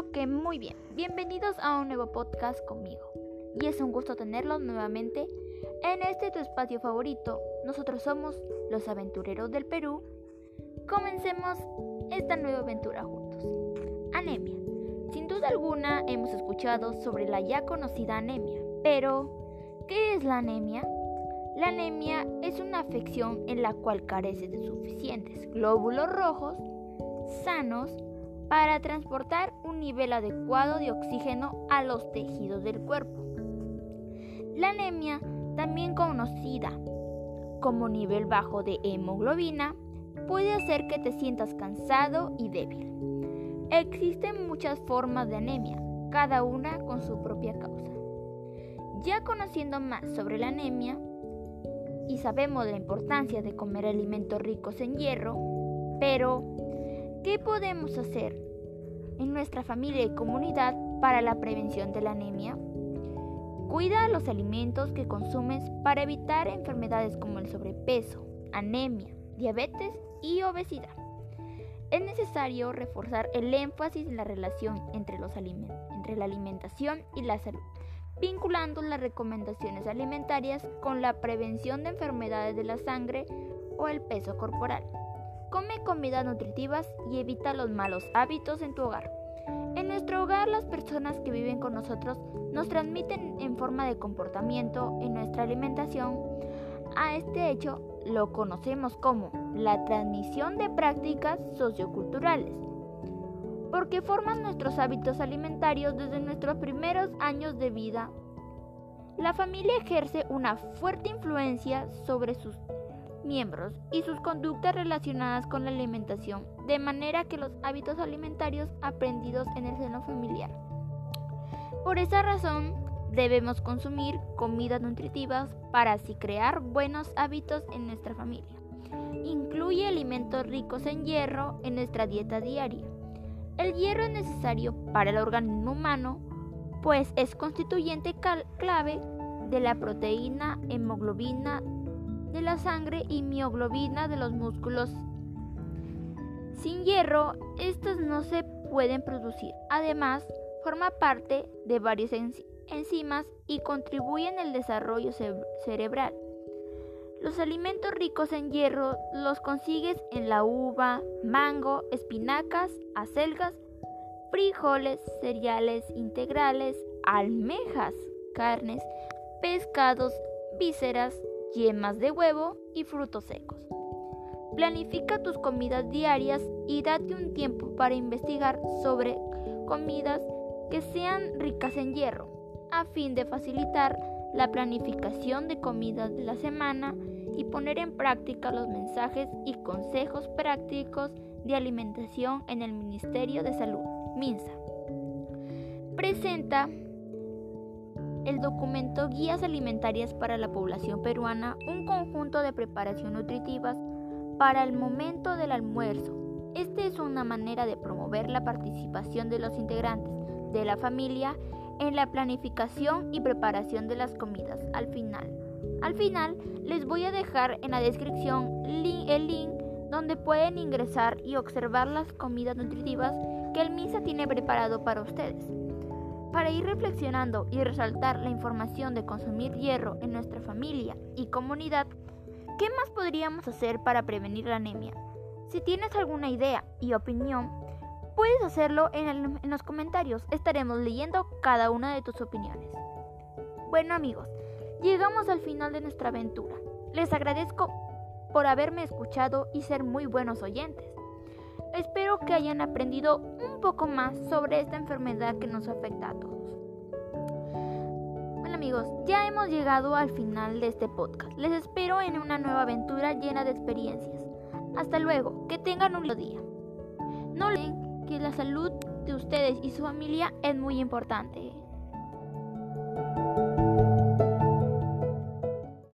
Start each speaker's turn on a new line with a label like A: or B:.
A: Que muy bien. Bienvenidos a un nuevo podcast conmigo. Y es un gusto tenerlos nuevamente en este tu espacio favorito. Nosotros somos los aventureros del Perú. Comencemos esta nueva aventura juntos. Anemia. Sin duda alguna hemos escuchado sobre la ya conocida anemia. Pero, ¿qué es la anemia? La anemia es una afección en la cual carece de suficientes glóbulos rojos sanos para transportar un nivel adecuado de oxígeno a los tejidos del cuerpo. La anemia, también conocida como nivel bajo de hemoglobina, puede hacer que te sientas cansado y débil. Existen muchas formas de anemia, cada una con su propia causa. Ya conociendo más sobre la anemia y sabemos la importancia de comer alimentos ricos en hierro, pero ¿Qué podemos hacer en nuestra familia y comunidad para la prevención de la anemia? Cuida los alimentos que consumes para evitar enfermedades como el sobrepeso, anemia, diabetes y obesidad. Es necesario reforzar el énfasis en la relación entre, los entre la alimentación y la salud, vinculando las recomendaciones alimentarias con la prevención de enfermedades de la sangre o el peso corporal. Come comidas nutritivas y evita los malos hábitos en tu hogar. En nuestro hogar las personas que viven con nosotros nos transmiten en forma de comportamiento en nuestra alimentación. A este hecho lo conocemos como la transmisión de prácticas socioculturales, porque forman nuestros hábitos alimentarios desde nuestros primeros años de vida. La familia ejerce una fuerte influencia sobre sus miembros y sus conductas relacionadas con la alimentación, de manera que los hábitos alimentarios aprendidos en el seno familiar. Por esa razón, debemos consumir comidas nutritivas para así crear buenos hábitos en nuestra familia. Incluye alimentos ricos en hierro en nuestra dieta diaria. El hierro es necesario para el organismo humano, pues es constituyente clave de la proteína hemoglobina de la sangre y mioglobina de los músculos. Sin hierro, estos no se pueden producir. Además, forma parte de varias enzimas y contribuyen al desarrollo cerebral. Los alimentos ricos en hierro los consigues en la uva, mango, espinacas, acelgas, frijoles, cereales integrales, almejas, carnes, pescados, vísceras, yemas de huevo y frutos secos. Planifica tus comidas diarias y date un tiempo para investigar sobre comidas que sean ricas en hierro, a fin de facilitar la planificación de comidas de la semana y poner en práctica los mensajes y consejos prácticos de alimentación en el Ministerio de Salud, MINSA. Presenta el documento Guías Alimentarias para la Población Peruana, un conjunto de preparación nutritivas para el momento del almuerzo. Esta es una manera de promover la participación de los integrantes de la familia en la planificación y preparación de las comidas al final. Al final les voy a dejar en la descripción el link donde pueden ingresar y observar las comidas nutritivas que el MISA tiene preparado para ustedes. Para ir reflexionando y resaltar la información de consumir hierro en nuestra familia y comunidad, ¿qué más podríamos hacer para prevenir la anemia? Si tienes alguna idea y opinión, puedes hacerlo en, los comentarios. Estaremos leyendo cada una de tus opiniones. Bueno amigos, llegamos al final de nuestra aventura. Les agradezco por haberme escuchado y ser muy buenos oyentes. Espero que hayan aprendido un poco más sobre esta enfermedad que nos afecta a todos. Bueno amigos, ya hemos llegado al final de este podcast. Les espero en una nueva aventura llena de experiencias. Hasta luego, que tengan un lindo día. No olviden que la salud de ustedes y su familia es muy importante.